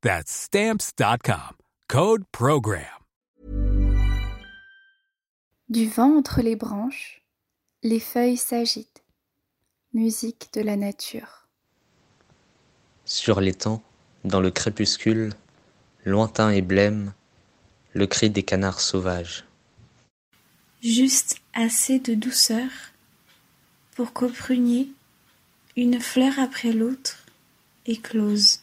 That's stamps.com. Code Program. Du vent entre les branches, les feuilles s'agitent. Musique de la nature. Sur l'étang, dans le crépuscule, lointain et blême, le cri des canards sauvages. Juste assez de douceur pour qu'au prunier, une fleur après l'autre éclose.